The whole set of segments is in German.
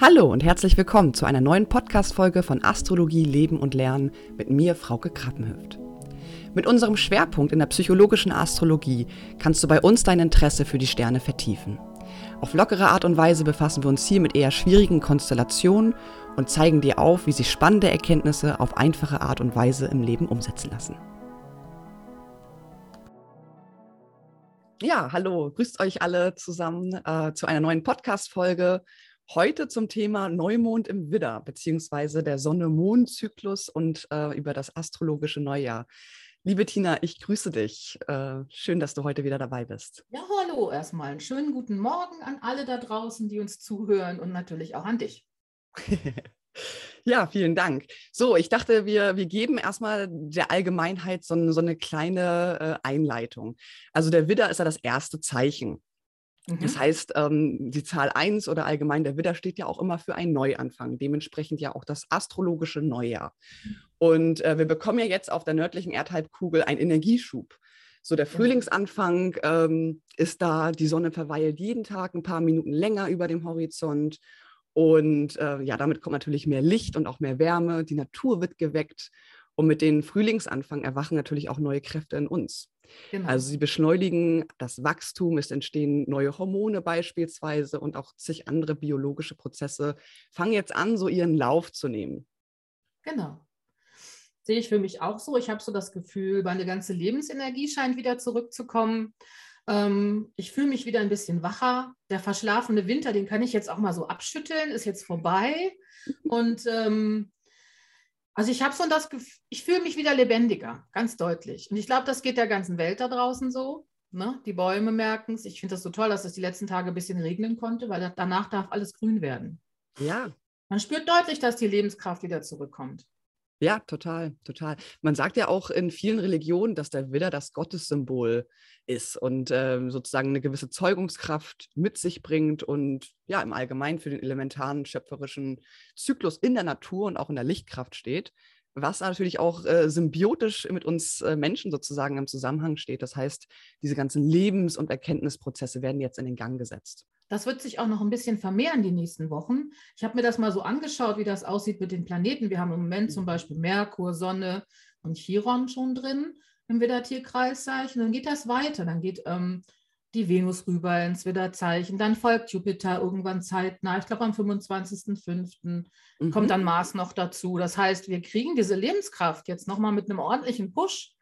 Hallo und herzlich willkommen zu einer neuen Podcast-Folge von Astrologie, Leben und Lernen mit mir, Frauke Krappenhöft. Mit unserem Schwerpunkt in der psychologischen Astrologie kannst du bei uns dein Interesse für die Sterne vertiefen. Auf lockere Art und Weise befassen wir uns hier mit eher schwierigen Konstellationen und zeigen dir auf, wie sich spannende Erkenntnisse auf einfache Art und Weise im Leben umsetzen lassen. Ja, hallo, grüßt euch alle zusammen äh, zu einer neuen Podcast-Folge. Heute zum Thema Neumond im Widder, beziehungsweise der Sonne-Mond-Zyklus und äh, über das astrologische Neujahr. Liebe Tina, ich grüße dich. Äh, schön, dass du heute wieder dabei bist. Ja, hallo erstmal. Einen schönen guten Morgen an alle da draußen, die uns zuhören und natürlich auch an dich. ja, vielen Dank. So, ich dachte, wir, wir geben erstmal der Allgemeinheit so, so eine kleine äh, Einleitung. Also der Widder ist ja das erste Zeichen Mhm. Das heißt, ähm, die Zahl 1 oder allgemein der Widder steht ja auch immer für einen Neuanfang, dementsprechend ja auch das astrologische Neujahr. Und äh, wir bekommen ja jetzt auf der nördlichen Erdhalbkugel einen Energieschub. So der Frühlingsanfang ähm, ist da, die Sonne verweilt jeden Tag ein paar Minuten länger über dem Horizont. Und äh, ja, damit kommt natürlich mehr Licht und auch mehr Wärme. Die Natur wird geweckt. Und mit dem Frühlingsanfang erwachen natürlich auch neue Kräfte in uns. Genau. Also sie beschleunigen das Wachstum, es entstehen neue Hormone beispielsweise und auch zig andere biologische Prozesse fangen jetzt an, so ihren Lauf zu nehmen. Genau. Sehe ich für mich auch so. Ich habe so das Gefühl, meine ganze Lebensenergie scheint wieder zurückzukommen. Ähm, ich fühle mich wieder ein bisschen wacher. Der verschlafene Winter, den kann ich jetzt auch mal so abschütteln, ist jetzt vorbei. Und ähm, also ich habe so das Gefühl, ich fühle mich wieder lebendiger, ganz deutlich. Und ich glaube, das geht der ganzen Welt da draußen so. Ne? Die Bäume merken es. Ich finde das so toll, dass es die letzten Tage ein bisschen regnen konnte, weil danach darf alles grün werden. Ja. Man spürt deutlich, dass die Lebenskraft wieder zurückkommt. Ja, total, total. Man sagt ja auch in vielen Religionen, dass der Widder das Gottessymbol ist und äh, sozusagen eine gewisse Zeugungskraft mit sich bringt und ja, im Allgemeinen für den elementaren schöpferischen Zyklus in der Natur und auch in der Lichtkraft steht was natürlich auch äh, symbiotisch mit uns äh, Menschen sozusagen im Zusammenhang steht. Das heißt, diese ganzen Lebens- und Erkenntnisprozesse werden jetzt in den Gang gesetzt. Das wird sich auch noch ein bisschen vermehren die nächsten Wochen. Ich habe mir das mal so angeschaut, wie das aussieht mit den Planeten. Wir haben im Moment zum Beispiel Merkur, Sonne und Chiron schon drin im Widder-Tierkreiszeichen. Dann geht das weiter. Dann geht ähm, die Venus rüber ins Widderzeichen. Dann folgt Jupiter irgendwann zeitnah. Ich glaube, am 25.05. Mhm. kommt dann Mars noch dazu. Das heißt, wir kriegen diese Lebenskraft jetzt nochmal mit einem ordentlichen Push.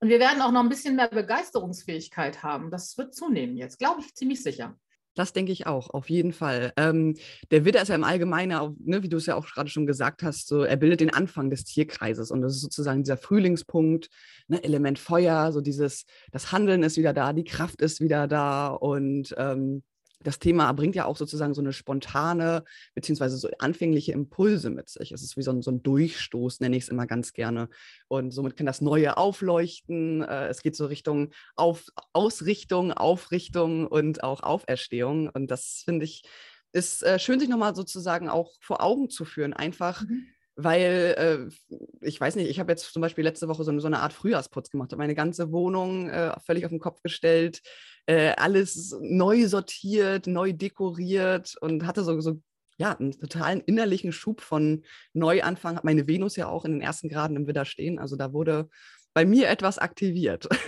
Und wir werden auch noch ein bisschen mehr Begeisterungsfähigkeit haben. Das wird zunehmen jetzt, glaube ich, ziemlich sicher. Das denke ich auch, auf jeden Fall. Ähm, der Widder ist ja im Allgemeinen, ne, wie du es ja auch gerade schon gesagt hast, so, er bildet den Anfang des Tierkreises und das ist sozusagen dieser Frühlingspunkt, ne, Element Feuer, so dieses, das Handeln ist wieder da, die Kraft ist wieder da und ähm, das Thema bringt ja auch sozusagen so eine spontane beziehungsweise so anfängliche Impulse mit sich. Es ist wie so ein, so ein Durchstoß, nenne ich es immer ganz gerne. Und somit kann das Neue aufleuchten. Äh, es geht so Richtung auf, Ausrichtung, Aufrichtung und auch Auferstehung. Und das finde ich, ist äh, schön, sich nochmal sozusagen auch vor Augen zu führen. Einfach. Mhm weil äh, ich weiß nicht, ich habe jetzt zum Beispiel letzte Woche so, so eine Art Frühjahrsputz gemacht, habe meine ganze Wohnung äh, völlig auf den Kopf gestellt, äh, alles neu sortiert, neu dekoriert und hatte so, so ja, einen totalen innerlichen Schub von Neuanfang. Hat meine Venus ja auch in den ersten Graden im Widder stehen, also da wurde bei mir etwas aktiviert.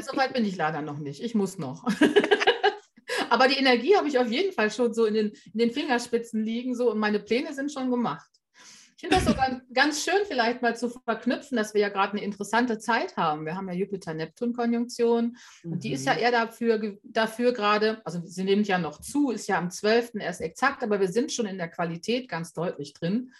So weit bin ich leider noch nicht. Ich muss noch. Aber die Energie habe ich auf jeden Fall schon so in den, in den Fingerspitzen liegen so und meine Pläne sind schon gemacht. Ich finde das sogar ganz schön, vielleicht mal zu verknüpfen, dass wir ja gerade eine interessante Zeit haben. Wir haben ja Jupiter-Neptun-Konjunktion mhm. und die ist ja mhm. eher dafür, dafür gerade, also sie nimmt ja noch zu, ist ja am 12. erst exakt, aber wir sind schon in der Qualität ganz deutlich drin.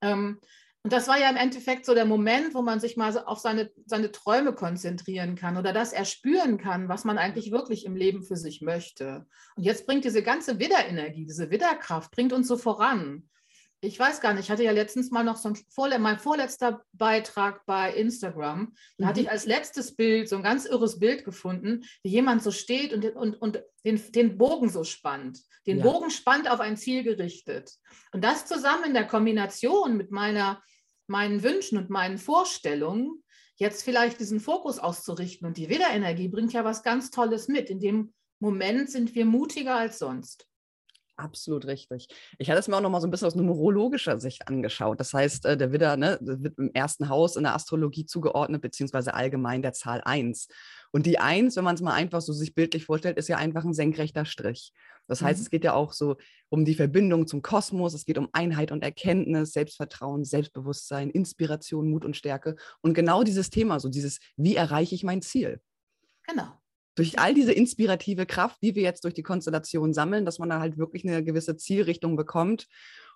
Ähm, und das war ja im Endeffekt so der Moment, wo man sich mal auf seine, seine Träume konzentrieren kann oder das erspüren kann, was man eigentlich wirklich im Leben für sich möchte. Und jetzt bringt diese ganze Widderenergie, diese Widderkraft, bringt uns so voran ich weiß gar nicht, ich hatte ja letztens mal noch so ein Vorle mein vorletzter Beitrag bei Instagram. Da mhm. hatte ich als letztes Bild so ein ganz irres Bild gefunden, wie jemand so steht und, und, und den, den Bogen so spannt. Den ja. Bogen spannt auf ein Ziel gerichtet. Und das zusammen in der Kombination mit meiner, meinen Wünschen und meinen Vorstellungen, jetzt vielleicht diesen Fokus auszurichten. Und die Widderenergie bringt ja was ganz Tolles mit. In dem Moment sind wir mutiger als sonst. Absolut richtig. Ich hatte es mir auch noch mal so ein bisschen aus numerologischer Sicht angeschaut. Das heißt, äh, der Widder ne, wird im ersten Haus in der Astrologie zugeordnet, beziehungsweise allgemein der Zahl 1. Und die 1, wenn man es mal einfach so sich bildlich vorstellt, ist ja einfach ein senkrechter Strich. Das heißt, mhm. es geht ja auch so um die Verbindung zum Kosmos, es geht um Einheit und Erkenntnis, Selbstvertrauen, Selbstbewusstsein, Inspiration, Mut und Stärke. Und genau dieses Thema, so dieses, wie erreiche ich mein Ziel? Genau durch all diese inspirative Kraft, die wir jetzt durch die Konstellation sammeln, dass man da halt wirklich eine gewisse Zielrichtung bekommt.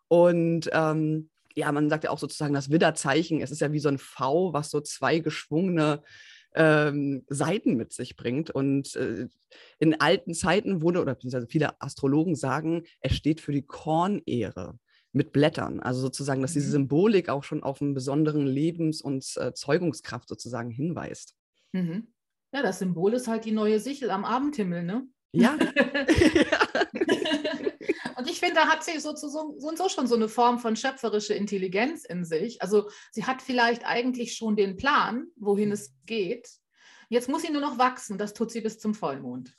Und ähm, ja, man sagt ja auch sozusagen das Widderzeichen, es ist ja wie so ein V, was so zwei geschwungene ähm, Seiten mit sich bringt. Und äh, in alten Zeiten wurde, oder beziehungsweise viele Astrologen sagen, es steht für die Kornehre mit Blättern. Also sozusagen, dass diese mhm. Symbolik auch schon auf einen besonderen Lebens- und äh, Zeugungskraft sozusagen hinweist. Mhm. Ja, das Symbol ist halt die neue Sichel am Abendhimmel, ne? Ja. und ich finde, da hat sie so, so, so, so schon so eine Form von schöpferischer Intelligenz in sich. Also sie hat vielleicht eigentlich schon den Plan, wohin es geht. Jetzt muss sie nur noch wachsen. Das tut sie bis zum Vollmond.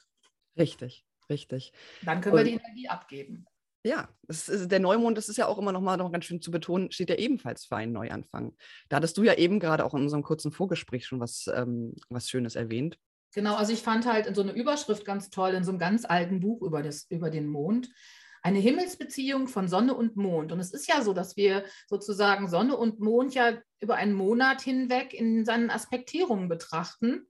Richtig, richtig. Dann können und, wir die Energie abgeben. Ja, ist, der Neumond, das ist ja auch immer noch mal noch ganz schön zu betonen, steht ja ebenfalls für einen Neuanfang. Da hattest du ja eben gerade auch in unserem kurzen Vorgespräch schon was, ähm, was Schönes erwähnt. Genau, also ich fand halt in so einer Überschrift ganz toll, in so einem ganz alten Buch über, das, über den Mond, eine Himmelsbeziehung von Sonne und Mond. Und es ist ja so, dass wir sozusagen Sonne und Mond ja über einen Monat hinweg in seinen Aspektierungen betrachten.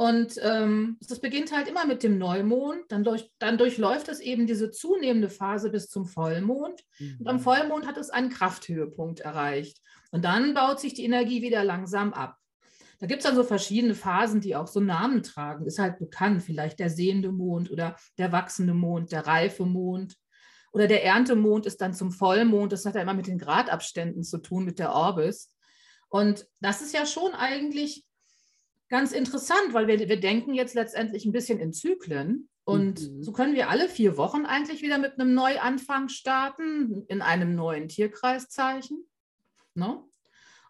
Und ähm, das beginnt halt immer mit dem Neumond, dann, durch, dann, durchläuft es eben diese zunehmende Phase bis zum Vollmond. Mhm. Und am mhm. Vollmond hat es einen Krafthöhepunkt erreicht. Und dann baut sich die Energie wieder langsam ab. Da gibt es dann so verschiedene Phasen, die auch so Namen tragen. Ist halt bekannt, vielleicht der sehende Mond oder der wachsende Mond, der reife Mond. Oder der Erntemond ist dann zum Vollmond. Das hat ja immer mit den Gradabständen zu tun, mit der Orbis. Und das ist ja schon eigentlich ganz interessant, weil wir, wir denken jetzt letztendlich ein bisschen in Zyklen. Und mhm. so können wir alle vier Wochen eigentlich wieder mit einem Neuanfang starten, in einem neuen Tierkreiszeichen. Ne?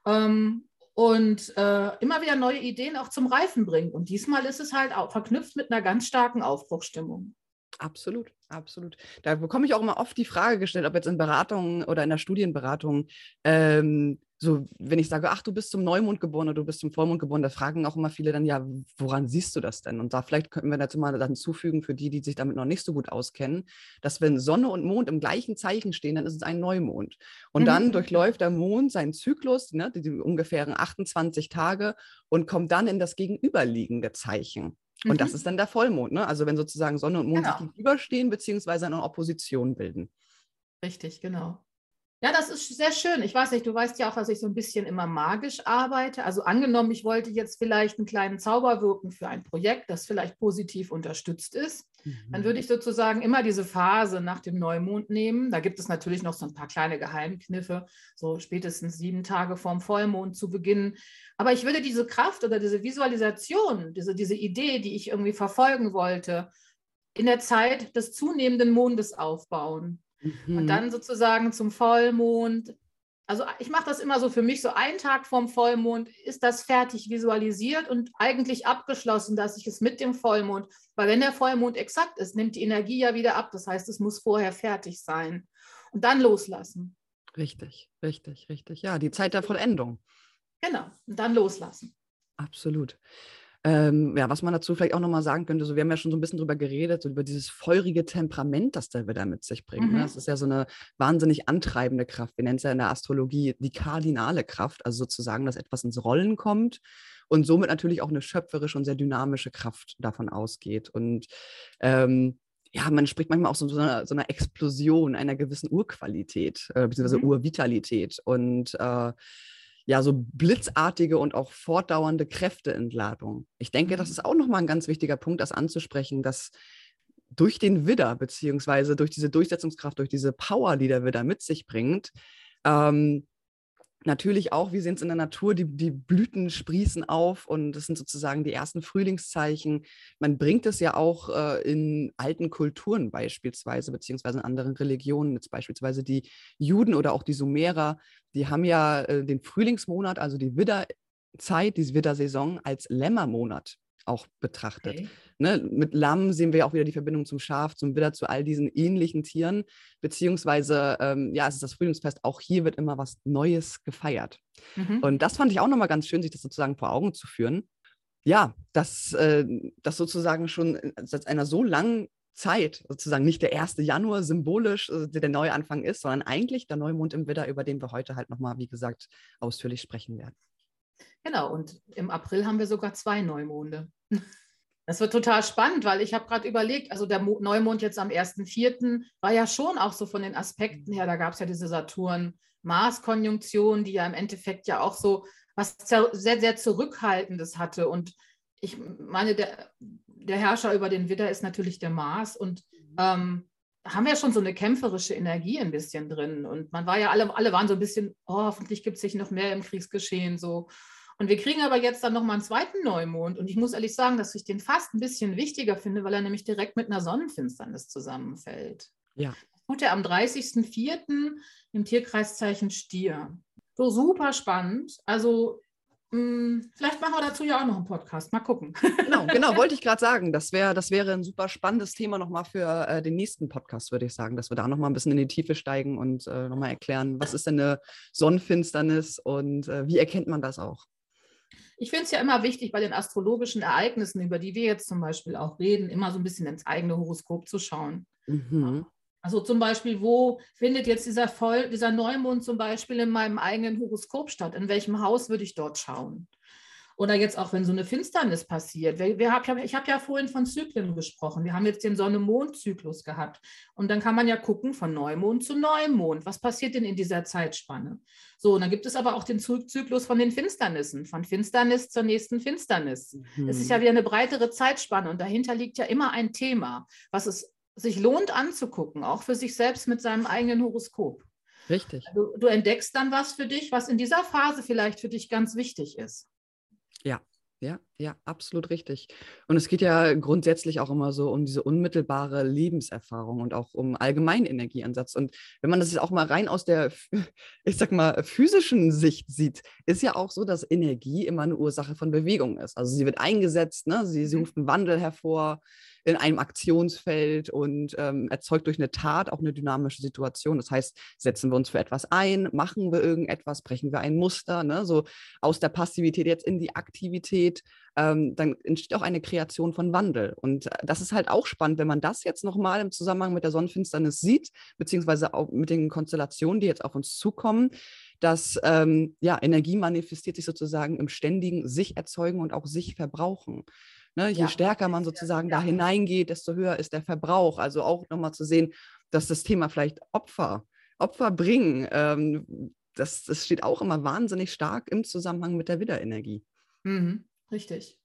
Ähm, und äh, immer wieder neue Ideen auch zum Reifen bringen. Und diesmal ist es halt auch verknüpft mit einer ganz starken Aufbruchstimmung. Absolut, absolut. Da bekomme ich auch immer oft die Frage gestellt, ob jetzt in Beratungen oder in der Studienberatung ähm, so, wenn ich sage, ach, du bist zum Neumond geboren oder du bist zum Vollmond geboren, da fragen auch immer viele dann, ja, woran siehst du das denn? Und da vielleicht könnten wir dazu mal dann zufügen, für die, die sich damit noch nicht so gut auskennen, dass wenn Sonne und Mond im gleichen Zeichen stehen, dann ist es ein Neumond. Und mhm. dann durchläuft der Mond seinen Zyklus, ne, die, die ungefähren 28 Tage, und kommt dann in das gegenüberliegende Zeichen. Und mhm. das ist dann der Vollmond, ne? Also wenn sozusagen Sonne und Mond genau. sich gegenüberstehen, beziehungsweise eine Opposition bilden. Richtig, genau. Ja, das ist sehr schön. Ich weiß nicht, du weißt ja auch, dass ich so ein bisschen immer magisch arbeite. Also angenommen, ich wollte jetzt vielleicht einen kleinen Zauber wirken für ein Projekt, das vielleicht positiv unterstützt ist, mhm. dann würde ich sozusagen immer diese Phase nach dem Neumond nehmen. Da gibt es natürlich noch so ein paar kleine Geheimkniffe, so spätestens sieben Tage vorm Vollmond zu beginnen. Aber ich würde diese Kraft oder diese Visualisation, diese, diese Idee, die ich irgendwie verfolgen wollte, in der Zeit des zunehmenden Mondes aufbauen. Mhm. Und dann sozusagen zum Vollmond. Also ich mache das immer so für mich, so einen Tag vorm Vollmond ist das fertig visualisiert und eigentlich abgeschlossen, dass ich es mit dem Vollmond, weil wenn der Vollmond exakt ist, nimmt die Energie ja wieder ab. Das heißt, es muss vorher fertig sein und dann loslassen. Richtig, richtig, richtig. Ja, die Zeit der Vollendung. Genau, und dann loslassen. Absolut. Ähm, ja, was man dazu vielleicht auch nochmal sagen könnte, so wir haben ja schon so ein bisschen drüber geredet, so über dieses feurige Temperament, das der Widder mit sich bringt. Ne? Mhm. Ne? Das ist ja so eine wahnsinnig antreibende Kraft. Wir nennen es ja in der Astrologie die kardinale Kraft, also sozusagen, dass etwas ins Rollen kommt und somit natürlich auch eine schöpferische und sehr dynamische Kraft davon ausgeht. Und ähm, ja, man spricht manchmal auch so, so, einer, so einer Explosion einer gewissen Urqualität, äh, beziehungsweise mhm. Urvitalität. Und äh, ja, so blitzartige und auch fortdauernde Kräfteentladung. Ich denke, das mhm. ist auch nochmal ein ganz wichtiger Punkt, das anzusprechen, dass durch den Widder, beziehungsweise durch diese Durchsetzungskraft, durch diese Power, die der Widder mit sich bringt, ähm, natürlich auch, wir sehen es in der Natur, die, die Blüten sprießen auf und das sind sozusagen die ersten Frühlingszeichen. Man bringt es ja auch äh, in alten Kulturen beispielsweise, beziehungsweise in anderen Religionen, jetzt beispielsweise die Juden oder auch die Sumerer, die haben ja äh, den Frühlingsmonat, also die Widderzeit, die Widdersaison als Lämmermonat auch betrachtet. Okay. Ne, mit Lamm sehen wir auch wieder die Verbindung zum Schaf, zum Widder, zu all diesen ähnlichen Tieren. Beziehungsweise, ähm, ja, es ist das Frühlingsfest. Auch hier wird immer was Neues gefeiert. Mhm. Und das fand ich auch nochmal ganz schön, sich das sozusagen vor Augen zu führen. Ja, dass äh, das sozusagen schon seit einer so langen Zeit, sozusagen nicht der 1. Januar symbolisch äh, der Neuanfang ist, sondern eigentlich der Neumond im Widder, über den wir heute halt nochmal, wie gesagt, ausführlich sprechen werden. Genau, und im April haben wir sogar zwei Neumonde. Das wird total spannend, weil ich habe gerade überlegt, also der Neumond jetzt am 1.4. war ja schon auch so von den Aspekten her, da gab es ja diese Saturn-Mars-Konjunktion, die ja im Endeffekt ja auch so was sehr, sehr Zurückhaltendes hatte. Und ich meine, der, der Herrscher über den Widder ist natürlich der Mars und ähm, haben ja schon so eine kämpferische Energie ein bisschen drin. Und man war ja alle, alle waren so ein bisschen, oh, hoffentlich gibt es sich noch mehr im Kriegsgeschehen so. Und wir kriegen aber jetzt dann nochmal einen zweiten Neumond. Und ich muss ehrlich sagen, dass ich den fast ein bisschen wichtiger finde, weil er nämlich direkt mit einer Sonnenfinsternis zusammenfällt. Ja. Tut er am 30.04. im Tierkreiszeichen Stier. So super spannend. Also hm, vielleicht machen wir dazu ja auch noch einen Podcast. Mal gucken. Genau, genau, wollte ich gerade sagen. Das, wär, das wäre ein super spannendes Thema nochmal für äh, den nächsten Podcast, würde ich sagen, dass wir da nochmal ein bisschen in die Tiefe steigen und äh, nochmal erklären, was ist denn eine Sonnenfinsternis und äh, wie erkennt man das auch? Ich finde es ja immer wichtig, bei den astrologischen Ereignissen, über die wir jetzt zum Beispiel auch reden, immer so ein bisschen ins eigene Horoskop zu schauen. Mhm. Also zum Beispiel, wo findet jetzt dieser, Voll, dieser Neumond zum Beispiel in meinem eigenen Horoskop statt? In welchem Haus würde ich dort schauen? Oder jetzt auch, wenn so eine Finsternis passiert. Wir, wir hab, ich habe ja vorhin von Zyklen gesprochen. Wir haben jetzt den Sonne-Mond-Zyklus gehabt. Und dann kann man ja gucken von Neumond zu Neumond. Was passiert denn in dieser Zeitspanne? So, und dann gibt es aber auch den Zyklus von den Finsternissen, von Finsternis zur nächsten Finsternis. Mhm. Es ist ja wieder eine breitere Zeitspanne und dahinter liegt ja immer ein Thema, was es sich lohnt anzugucken, auch für sich selbst mit seinem eigenen Horoskop. Richtig. Du, du entdeckst dann was für dich, was in dieser Phase vielleicht für dich ganz wichtig ist. Ja, ja, ja, absolut richtig. Und es geht ja grundsätzlich auch immer so um diese unmittelbare Lebenserfahrung und auch um allgemeinen Energieansatz. Und wenn man das jetzt auch mal rein aus der, ich sag mal, physischen Sicht sieht, ist ja auch so, dass Energie immer eine Ursache von Bewegung ist. Also sie wird eingesetzt, ne? sie, sie mhm. ruft einen Wandel hervor in einem Aktionsfeld und ähm, erzeugt durch eine Tat auch eine dynamische Situation. Das heißt, setzen wir uns für etwas ein, machen wir irgendetwas, brechen wir ein Muster, ne? so aus der Passivität jetzt in die Aktivität, ähm, dann entsteht auch eine Kreation von Wandel. Und äh, das ist halt auch spannend, wenn man das jetzt nochmal im Zusammenhang mit der Sonnenfinsternis sieht, beziehungsweise auch mit den Konstellationen, die jetzt auf uns zukommen, dass ähm, ja, Energie manifestiert sich sozusagen im ständigen sich erzeugen und auch sich verbrauchen. Ne, je ja. stärker man sozusagen ja. da hineingeht, desto höher ist der Verbrauch. Also auch nochmal zu sehen, dass das Thema vielleicht Opfer, Opfer bringen, ähm, das, das steht auch immer wahnsinnig stark im Zusammenhang mit der Widderenergie. Mhm, richtig.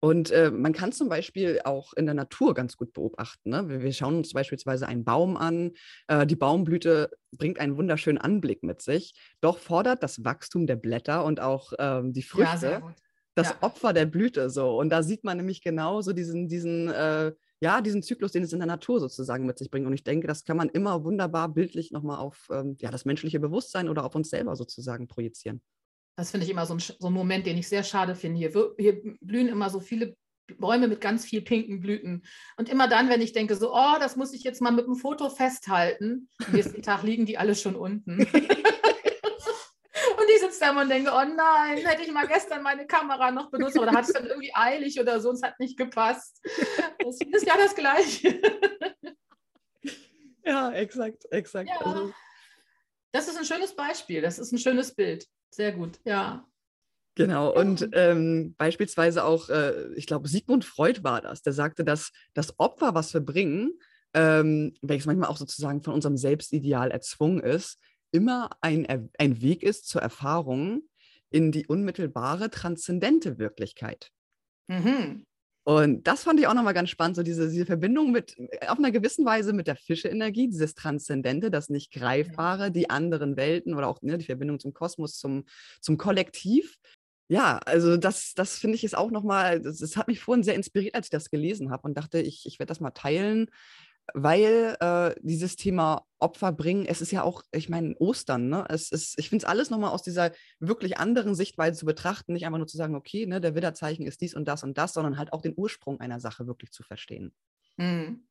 Und äh, man kann zum Beispiel auch in der Natur ganz gut beobachten. Ne? Wir, wir, schauen uns beispielsweise einen Baum an. Äh, die Baumblüte bringt einen wunderschönen Anblick mit sich, doch fordert das Wachstum der Blätter und auch ähm, die Früchte ja, das ja. Opfer der Blüte so. Und da sieht man nämlich genau so diesen, diesen, äh, ja, diesen Zyklus, den es in der Natur sozusagen mit sich bringt. Und ich denke, das kann man immer wunderbar bildlich nochmal auf ähm, ja, das menschliche Bewusstsein oder auf uns selber sozusagen projizieren. Das finde ich immer so ein, so ein Moment, den ich sehr schade finde. Hier, hier blühen immer so viele Bäume mit ganz viel pinken Blüten. Und immer dann, wenn ich denke, so, oh, das muss ich jetzt mal mit einem Foto festhalten, am nächsten Tag liegen die alle schon unten. da und denke, oh nein, hätte ich mal gestern meine Kamera noch benutzt, da hat es dann irgendwie eilig oder so, es hat nicht gepasst. Das ist ja das Gleiche. Ja, exakt, exakt. Ja. Also das ist ein schönes Beispiel, das ist ein schönes Bild. Sehr gut, ja. Genau, und ähm, beispielsweise auch, äh, ich glaube, Sigmund Freud war das, der sagte, dass das Opfer, was wir bringen, ähm, welches manchmal auch sozusagen von unserem Selbstideal erzwungen ist, immer ein, ein Weg ist zur Erfahrung in die unmittelbare, transzendente Wirklichkeit. Mhm. Und das fand ich auch nochmal ganz spannend, so diese, diese Verbindung mit, auf einer gewissen Weise mit der Fische-Energie, dieses Transzendente, das nicht Greifbare, die anderen Welten oder auch ne, die Verbindung zum Kosmos, zum, zum Kollektiv. Ja, also das, das finde ich ist auch nochmal, das, das hat mich vorhin sehr inspiriert, als ich das gelesen habe und dachte, ich, ich werde das mal teilen, weil äh, dieses Thema Opfer bringen, es ist ja auch, ich meine, Ostern, ne? Es ist, ich finde es alles nochmal aus dieser wirklich anderen Sichtweise zu betrachten, nicht einfach nur zu sagen, okay, ne, der Widderzeichen ist dies und das und das, sondern halt auch den Ursprung einer Sache wirklich zu verstehen. Mhm.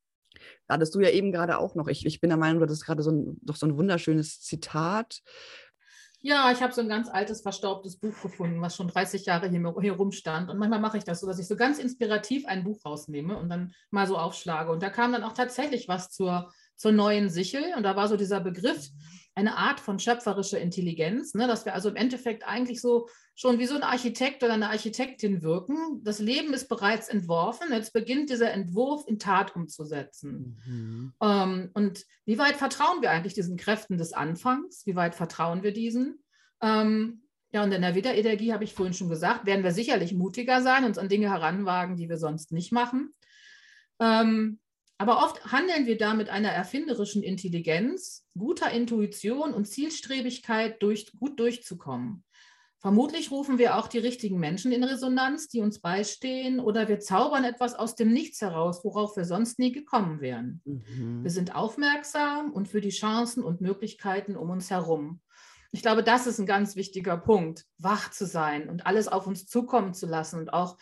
Da hattest du ja eben gerade auch noch, ich, ich bin der Meinung, das ist gerade so ein, doch so ein wunderschönes Zitat. Ja, ich habe so ein ganz altes, verstaubtes Buch gefunden, was schon 30 Jahre hier, hier rumstand. Und manchmal mache ich das so, dass ich so ganz inspirativ ein Buch rausnehme und dann mal so aufschlage. Und da kam dann auch tatsächlich was zur, zur neuen Sichel. Und da war so dieser Begriff, eine Art von schöpferischer Intelligenz, ne? dass wir also im Endeffekt eigentlich so schon wie so ein Architekt oder eine Architektin wirken. Das Leben ist bereits entworfen, jetzt beginnt dieser Entwurf in Tat umzusetzen. Mhm. Ähm, und wie weit vertrauen wir eigentlich diesen Kräften des Anfangs? Wie weit vertrauen wir diesen? Ähm, ja, und in der Widderenergie, habe ich vorhin schon gesagt, werden wir sicherlich mutiger sein, uns an Dinge heranwagen, die wir sonst nicht machen. Ähm, aber oft handeln wir da mit einer erfinderischen Intelligenz, guter Intuition und Zielstrebigkeit, durch, gut durchzukommen. Vermutlich rufen wir auch die richtigen Menschen in Resonanz, die uns beistehen, oder wir zaubern etwas aus dem Nichts heraus, worauf wir sonst nie gekommen wären. Mhm. Wir sind aufmerksam und für die Chancen und Möglichkeiten um uns herum. Ich glaube, das ist ein ganz wichtiger Punkt, wach zu sein und alles auf uns zukommen zu lassen und auch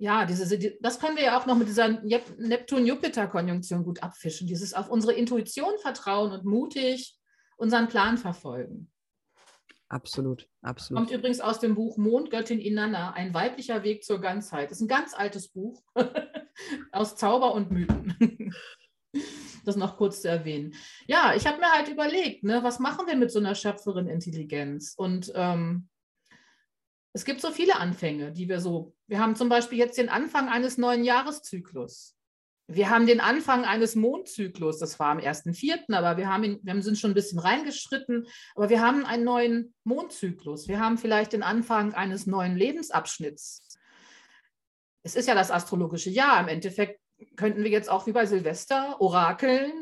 ja, diese, das können wir ja auch noch mit dieser Neptun-Jupiter-Konjunktion gut abfischen. Dieses auf unsere Intuition vertrauen und mutig unseren Plan verfolgen. Absolut, absolut. Kommt übrigens aus dem Buch Mondgöttin Inanna, ein weiblicher Weg zur Ganzheit. Das ist ein ganz altes Buch aus Zauber und Mythen. das noch kurz zu erwähnen. Ja, ich habe mir halt überlegt, ne, was machen wir mit so einer schöpferin Intelligenz? Und ähm, es gibt so viele Anfänge, die wir so, wir haben zum Beispiel jetzt den Anfang eines neuen Jahreszyklus. Wir haben den Anfang eines Mondzyklus, das war am 1.4., aber wir, haben ihn, wir sind schon ein bisschen reingeschritten, aber wir haben einen neuen Mondzyklus. Wir haben vielleicht den Anfang eines neuen Lebensabschnitts. Es ist ja das astrologische Jahr. Im Endeffekt könnten wir jetzt auch wie bei Silvester orakeln,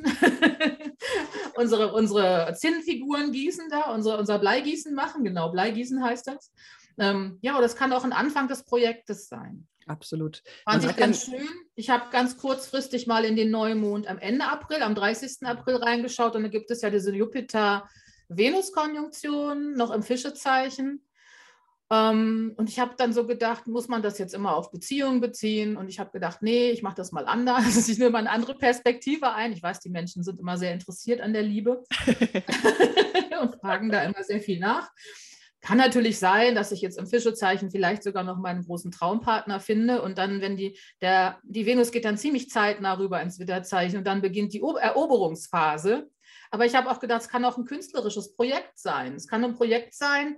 unsere, unsere Zinnfiguren gießen da, unsere, unser Bleigießen machen. Genau, Bleigießen heißt das. Ähm, ja, oder es kann auch ein Anfang des Projektes sein. Absolut. Fand ich ganz schön. Ich habe ganz kurzfristig mal in den Neumond am Ende April, am 30. April reingeschaut und da gibt es ja diese Jupiter-Venus-Konjunktion noch im Fischezeichen. Ähm, und ich habe dann so gedacht, muss man das jetzt immer auf Beziehungen beziehen? Und ich habe gedacht, nee, ich mache das mal anders. Ich nehme mal eine andere Perspektive ein. Ich weiß, die Menschen sind immer sehr interessiert an der Liebe und fragen da immer sehr viel nach. Kann natürlich sein, dass ich jetzt im Fischezeichen vielleicht sogar noch meinen großen Traumpartner finde und dann, wenn die, der, die Venus geht dann ziemlich zeitnah rüber ins Widderzeichen und dann beginnt die Eroberungsphase. Aber ich habe auch gedacht, es kann auch ein künstlerisches Projekt sein. Es kann ein Projekt sein,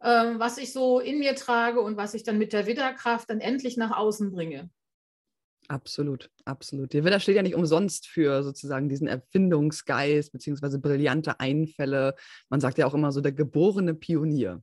äh, was ich so in mir trage und was ich dann mit der Widderkraft dann endlich nach außen bringe. Absolut, absolut. Der Widder steht ja nicht umsonst für sozusagen diesen Erfindungsgeist beziehungsweise brillante Einfälle. Man sagt ja auch immer so der geborene Pionier.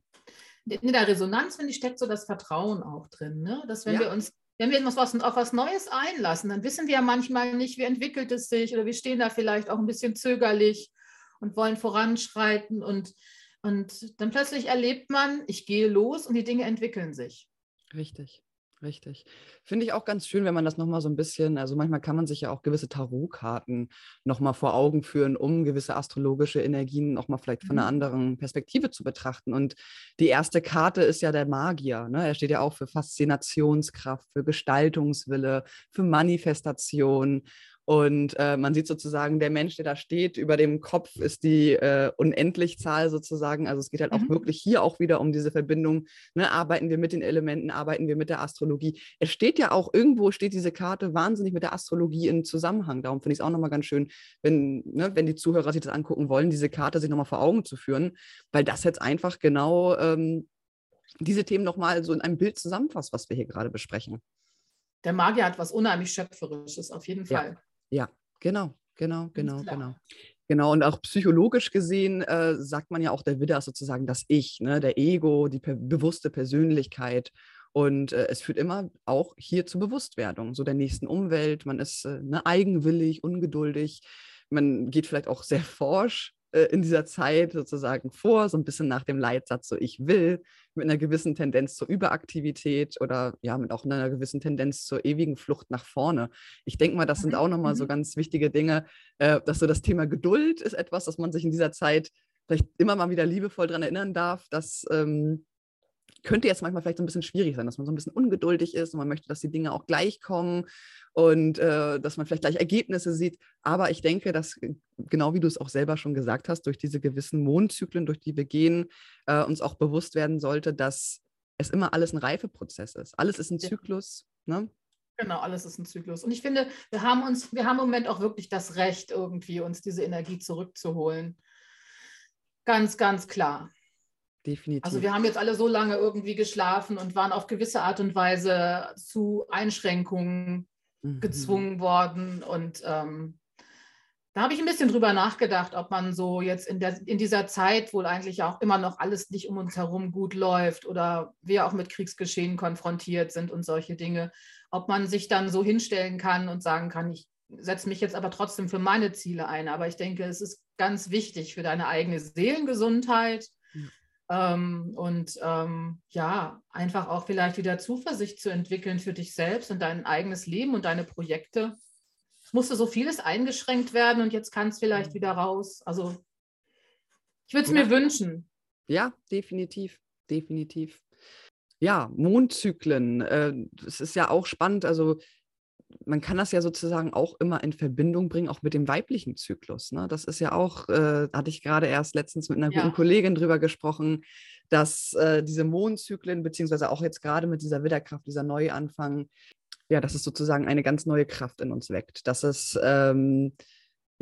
In der Resonanz, finde ich, steckt so das Vertrauen auch drin, ne? dass wenn ja. wir uns wenn wir uns was, auf was Neues einlassen, dann wissen wir ja manchmal nicht, wie entwickelt es sich oder wir stehen da vielleicht auch ein bisschen zögerlich und wollen voranschreiten und, und dann plötzlich erlebt man, ich gehe los und die Dinge entwickeln sich. Richtig. Richtig. Finde ich auch ganz schön, wenn man das nochmal so ein bisschen, also manchmal kann man sich ja auch gewisse Tarotkarten nochmal vor Augen führen, um gewisse astrologische Energien auch mal vielleicht von einer mhm. anderen Perspektive zu betrachten. Und die erste Karte ist ja der Magier. Ne? Er steht ja auch für Faszinationskraft, für Gestaltungswille, für Manifestation. Und äh, man sieht sozusagen, der Mensch, der da steht, über dem Kopf ist die äh, Unendlichzahl sozusagen. Also es geht halt mhm. auch wirklich hier auch wieder um diese Verbindung. Ne? Arbeiten wir mit den Elementen, arbeiten wir mit der Astrologie. Es steht ja auch, irgendwo steht diese Karte wahnsinnig mit der Astrologie in Zusammenhang. Darum finde ich es auch nochmal ganz schön, wenn, ne, wenn die Zuhörer sich das angucken wollen, diese Karte sich nochmal vor Augen zu führen, weil das jetzt einfach genau ähm, diese Themen nochmal so in einem Bild zusammenfasst, was wir hier gerade besprechen. Der Magier hat was unheimlich Schöpferisches, auf jeden Fall. Ja. Genau, genau, genau, genau. Genau, und auch psychologisch gesehen äh, sagt man ja auch, der Widder ist sozusagen das Ich, ne? der Ego, die per bewusste Persönlichkeit. Und äh, es führt immer auch hier zur Bewusstwerdung, so der nächsten Umwelt. Man ist äh, ne, eigenwillig, ungeduldig. Man geht vielleicht auch sehr forsch äh, in dieser Zeit sozusagen vor, so ein bisschen nach dem Leitsatz, so ich will, mit einer gewissen Tendenz zur Überaktivität oder ja, mit auch einer gewissen Tendenz zur ewigen Flucht nach vorne. Ich denke mal, das sind mhm, auch nochmal so mhm. ganz wichtige Dinge, äh, dass so das Thema Geduld ist etwas, dass man sich in dieser Zeit vielleicht immer mal wieder liebevoll daran erinnern darf, dass ähm, könnte jetzt manchmal vielleicht so ein bisschen schwierig sein, dass man so ein bisschen ungeduldig ist und man möchte, dass die Dinge auch gleich kommen und äh, dass man vielleicht gleich Ergebnisse sieht. Aber ich denke, dass genau wie du es auch selber schon gesagt hast, durch diese gewissen Mondzyklen, durch die wir gehen, äh, uns auch bewusst werden sollte, dass es immer alles ein Reifeprozess ist. Alles ist ein. Zyklus. Ne? Genau, alles ist ein Zyklus. Und ich finde, wir haben uns, wir haben im Moment auch wirklich das Recht, irgendwie uns diese Energie zurückzuholen. Ganz, ganz klar. Definitiv. Also wir haben jetzt alle so lange irgendwie geschlafen und waren auf gewisse Art und Weise zu Einschränkungen mhm. gezwungen worden. Und ähm, da habe ich ein bisschen drüber nachgedacht, ob man so jetzt in, der, in dieser Zeit wohl eigentlich auch immer noch alles nicht um uns herum gut läuft oder wir auch mit Kriegsgeschehen konfrontiert sind und solche Dinge, ob man sich dann so hinstellen kann und sagen kann, ich setze mich jetzt aber trotzdem für meine Ziele ein. Aber ich denke, es ist ganz wichtig für deine eigene Seelengesundheit und ähm, ja, einfach auch vielleicht wieder Zuversicht zu entwickeln für dich selbst und dein eigenes Leben und deine Projekte. Es musste so vieles eingeschränkt werden und jetzt kann es vielleicht mhm. wieder raus. Also ich würde es ja. mir wünschen. Ja, definitiv, definitiv. Ja, Mondzyklen, äh, das ist ja auch spannend. Also man kann das ja sozusagen auch immer in Verbindung bringen, auch mit dem weiblichen Zyklus. Ne? Das ist ja auch, äh, hatte ich gerade erst letztens mit einer ja. guten Kollegin drüber gesprochen, dass äh, diese Mondzyklen, beziehungsweise auch jetzt gerade mit dieser Widderkraft, dieser Neuanfang, ja, dass es sozusagen eine ganz neue Kraft in uns weckt. Dass es ähm,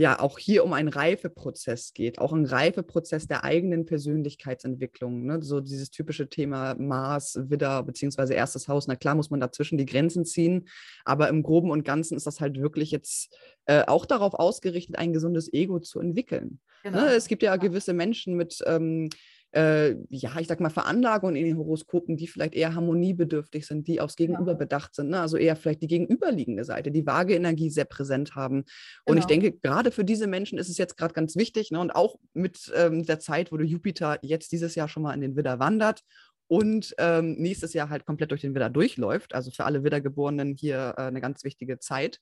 ja auch hier um einen Reifeprozess geht, auch ein Reifeprozess der eigenen Persönlichkeitsentwicklung. Ne? So dieses typische Thema Mars, Widder beziehungsweise erstes Haus. Na klar muss man dazwischen die Grenzen ziehen, aber im Groben und Ganzen ist das halt wirklich jetzt äh, auch darauf ausgerichtet, ein gesundes Ego zu entwickeln. Ne? Genau. Ne? Es gibt ja gewisse Menschen mit ähm, äh, ja, ich sag mal, Veranlagungen in den Horoskopen, die vielleicht eher harmoniebedürftig sind, die aufs Gegenüber ja. bedacht sind. Ne? Also eher vielleicht die gegenüberliegende Seite, die vage Energie sehr präsent haben. Und genau. ich denke, gerade für diese Menschen ist es jetzt gerade ganz wichtig ne? und auch mit ähm, der Zeit, wo der Jupiter jetzt dieses Jahr schon mal in den Widder wandert und ähm, nächstes Jahr halt komplett durch den Widder durchläuft. Also für alle Widdergeborenen hier äh, eine ganz wichtige Zeit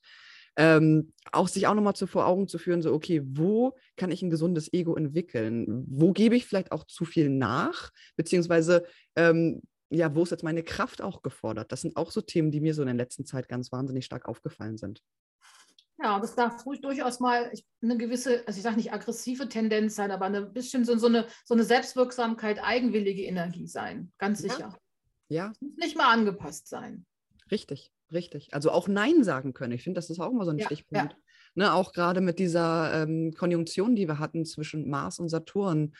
ähm, auch sich auch nochmal zu vor Augen zu führen, so, okay, wo kann ich ein gesundes Ego entwickeln? Wo gebe ich vielleicht auch zu viel nach? Beziehungsweise, ähm, ja, wo ist jetzt meine Kraft auch gefordert? Das sind auch so Themen, die mir so in der letzten Zeit ganz wahnsinnig stark aufgefallen sind. Ja, das darf ruhig durchaus mal eine gewisse, also ich sage nicht aggressive Tendenz sein, aber ein bisschen so, so, eine, so eine Selbstwirksamkeit, eigenwillige Energie sein, ganz sicher. Ja. ja. Nicht mal angepasst sein. Richtig. Richtig. Also auch Nein sagen können. Ich finde, das ist auch immer so ein ja, Stichpunkt. Ja. Ne, auch gerade mit dieser ähm, Konjunktion, die wir hatten zwischen Mars und Saturn,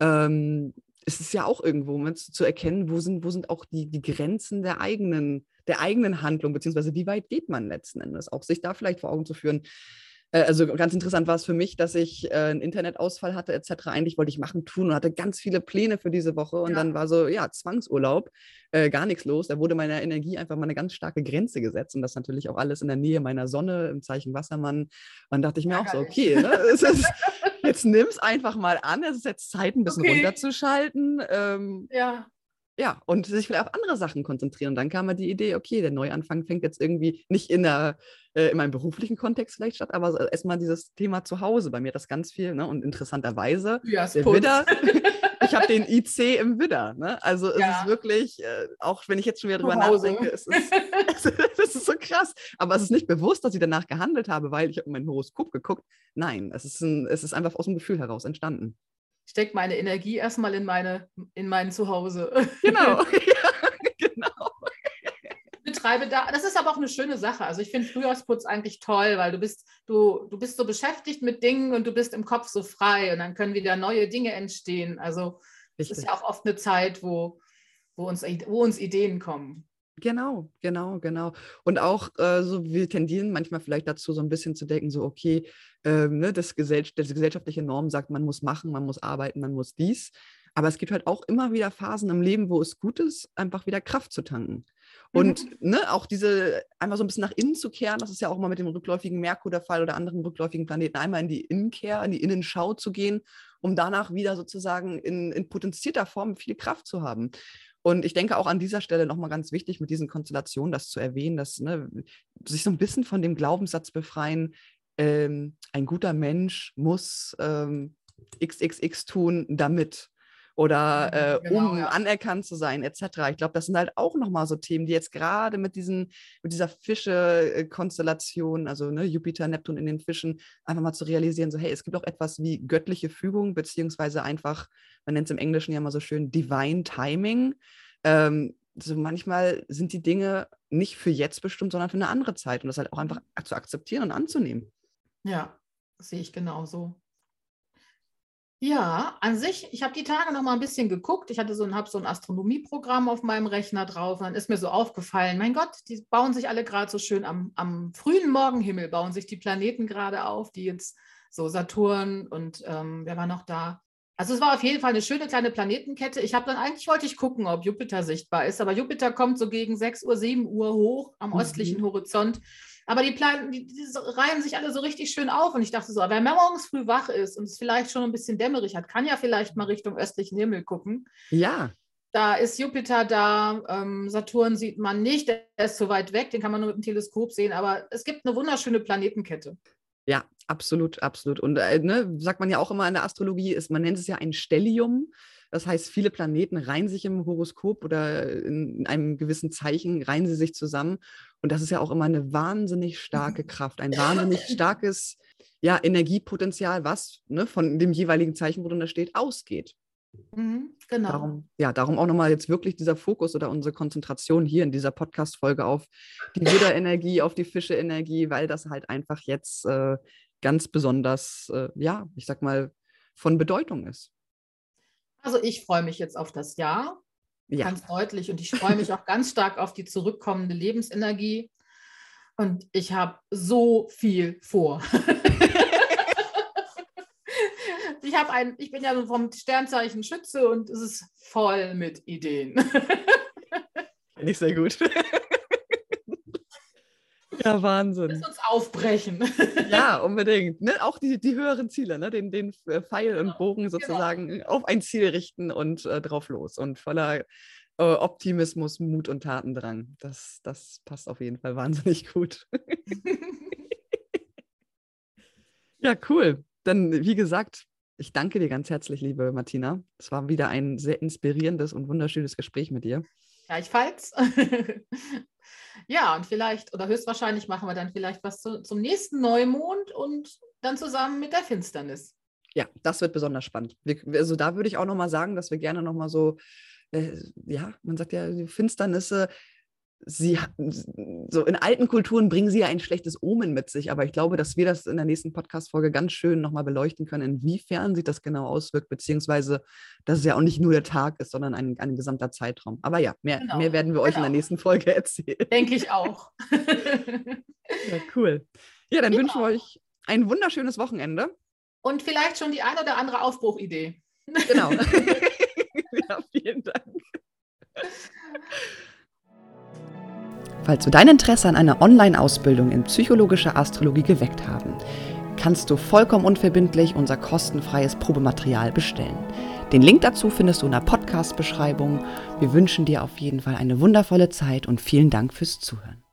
ähm, ist es ja auch irgendwo zu erkennen, wo sind, wo sind auch die, die Grenzen der eigenen, der eigenen Handlung, beziehungsweise wie weit geht man letzten Endes. Auch sich da vielleicht vor Augen zu führen, also ganz interessant war es für mich, dass ich äh, einen Internetausfall hatte etc. Eigentlich wollte ich machen, tun und hatte ganz viele Pläne für diese Woche und ja. dann war so, ja, Zwangsurlaub, äh, gar nichts los. Da wurde meiner Energie einfach mal eine ganz starke Grenze gesetzt und das natürlich auch alles in der Nähe meiner Sonne im Zeichen Wassermann. Und dann dachte ich mir ja, auch so, okay, ne, ist, jetzt nimm es einfach mal an, es ist jetzt Zeit, ein bisschen okay. runterzuschalten. Ähm, ja ja, und sich vielleicht auf andere Sachen konzentrieren. Und dann kam mir die Idee, okay, der Neuanfang fängt jetzt irgendwie nicht in, der, äh, in meinem beruflichen Kontext vielleicht statt, aber erstmal dieses Thema zu Hause. Bei mir das ganz viel, ne? Und interessanterweise, ja, der Widder, ich habe den IC im Widder. Ne? Also es ja. ist wirklich, äh, auch wenn ich jetzt schon wieder drüber nachdenke, es ist, das ist so krass. Aber es ist nicht bewusst, dass ich danach gehandelt habe, weil ich habe mein Horoskop geguckt. Nein, es ist, ein, es ist einfach aus dem Gefühl heraus entstanden stecke meine Energie erstmal in, meine, in mein Zuhause. Genau, ja, genau. Betreibe da, das ist aber auch eine schöne Sache. Also ich finde Frühjahrsputz eigentlich toll, weil du bist, du, du bist so beschäftigt mit Dingen und du bist im Kopf so frei und dann können wieder neue Dinge entstehen. Also es ist ja auch oft eine Zeit, wo, wo, uns, wo uns Ideen kommen. Genau, genau, genau. Und auch äh, so, wir tendieren manchmal vielleicht dazu, so ein bisschen zu denken, so, okay, ähm, ne, das, Gesell das gesellschaftliche Norm sagt, man muss machen, man muss arbeiten, man muss dies. Aber es gibt halt auch immer wieder Phasen im Leben, wo es gut ist, einfach wieder Kraft zu tanken. Und mhm. ne, auch diese, einmal so ein bisschen nach innen zu kehren, das ist ja auch mal mit dem rückläufigen Merkur der Fall oder anderen rückläufigen Planeten, einmal in die Innenkehr, in die Innenschau zu gehen um danach wieder sozusagen in, in potenzierter Form viel Kraft zu haben. Und ich denke auch an dieser Stelle nochmal ganz wichtig, mit diesen Konstellationen das zu erwähnen, dass ne, sich so ein bisschen von dem Glaubenssatz befreien, ähm, ein guter Mensch muss ähm, XXX tun, damit oder äh, genau, um ja. anerkannt zu sein, etc. Ich glaube, das sind halt auch nochmal so Themen, die jetzt gerade mit diesen, mit dieser Fische-Konstellation, also ne, Jupiter, Neptun in den Fischen, einfach mal zu realisieren, so hey, es gibt auch etwas wie göttliche Fügung, beziehungsweise einfach, man nennt es im Englischen ja mal so schön, Divine Timing. Ähm, so manchmal sind die Dinge nicht für jetzt bestimmt, sondern für eine andere Zeit und das halt auch einfach zu akzeptieren und anzunehmen. Ja, sehe ich genauso. Ja, an sich, ich habe die Tage noch mal ein bisschen geguckt. Ich hatte so ein, hab so ein Astronomieprogramm auf meinem Rechner drauf. Und dann ist mir so aufgefallen, mein Gott, die bauen sich alle gerade so schön am, am frühen Morgenhimmel, bauen sich die Planeten gerade auf, die jetzt so Saturn und ähm, wer war noch da? Also es war auf jeden Fall eine schöne kleine Planetenkette. Ich habe dann eigentlich wollte ich gucken, ob Jupiter sichtbar ist, aber Jupiter kommt so gegen 6 Uhr, 7 Uhr hoch am mhm. östlichen Horizont. Aber die, Plan die, die reihen sich alle so richtig schön auf. Und ich dachte so, wer morgens früh wach ist und es vielleicht schon ein bisschen dämmerig hat, kann ja vielleicht mal Richtung östlichen Himmel gucken. Ja. Da ist Jupiter da, ähm, Saturn sieht man nicht, der ist zu weit weg, den kann man nur mit dem Teleskop sehen, aber es gibt eine wunderschöne Planetenkette. Ja, absolut, absolut. Und äh, ne, sagt man ja auch immer in der Astrologie, ist, man nennt es ja ein Stellium. Das heißt, viele Planeten reihen sich im Horoskop oder in einem gewissen Zeichen, reihen sie sich zusammen. Und das ist ja auch immer eine wahnsinnig starke Kraft, ein wahnsinnig starkes ja, Energiepotenzial, was ne, von dem jeweiligen Zeichen, wo da steht, ausgeht. Mhm, genau. Darum, ja, darum auch nochmal jetzt wirklich dieser Fokus oder unsere Konzentration hier in dieser Podcast-Folge auf die Widderenergie, auf die Fische-Energie, weil das halt einfach jetzt äh, ganz besonders, äh, ja, ich sag mal, von Bedeutung ist. Also ich freue mich jetzt auf das Jahr, ja. ganz deutlich. Und ich freue mich auch ganz stark auf die zurückkommende Lebensenergie. Und ich habe so viel vor. ich habe ein, ich bin ja vom Sternzeichen Schütze und es ist voll mit Ideen. Nicht sehr gut. Ja, Wahnsinn. Lass uns aufbrechen. Ja, unbedingt. Ne? Auch die, die höheren Ziele, ne? den, den Pfeil und genau, Bogen genau. sozusagen genau. auf ein Ziel richten und äh, drauf los. Und voller äh, Optimismus, Mut und Tatendrang. Das, das passt auf jeden Fall wahnsinnig gut. ja, cool. Dann, wie gesagt, ich danke dir ganz herzlich, liebe Martina. Es war wieder ein sehr inspirierendes und wunderschönes Gespräch mit dir. Gleichfalls. Ja, und vielleicht oder höchstwahrscheinlich machen wir dann vielleicht was zu, zum nächsten Neumond und dann zusammen mit der Finsternis. Ja, das wird besonders spannend. Wir, also da würde ich auch nochmal sagen, dass wir gerne nochmal so, äh, ja, man sagt ja, Finsternisse sie so in alten Kulturen bringen sie ja ein schlechtes Omen mit sich, aber ich glaube, dass wir das in der nächsten Podcast-Folge ganz schön nochmal beleuchten können, inwiefern sich das genau auswirkt, beziehungsweise dass es ja auch nicht nur der Tag ist, sondern ein, ein gesamter Zeitraum. Aber ja, mehr, genau. mehr werden wir euch genau. in der genau. nächsten Folge erzählen. Denke ich auch. ja, cool. Ja, dann ja. wünschen wir euch ein wunderschönes Wochenende. Und vielleicht schon die ein oder andere Aufbruchidee. Genau. ja, vielen Dank. Falls wir dein Interesse an einer Online-Ausbildung in psychologischer Astrologie geweckt haben, kannst du vollkommen unverbindlich unser kostenfreies Probematerial bestellen. Den Link dazu findest du in der Podcast-Beschreibung. Wir wünschen dir auf jeden Fall eine wundervolle Zeit und vielen Dank fürs Zuhören.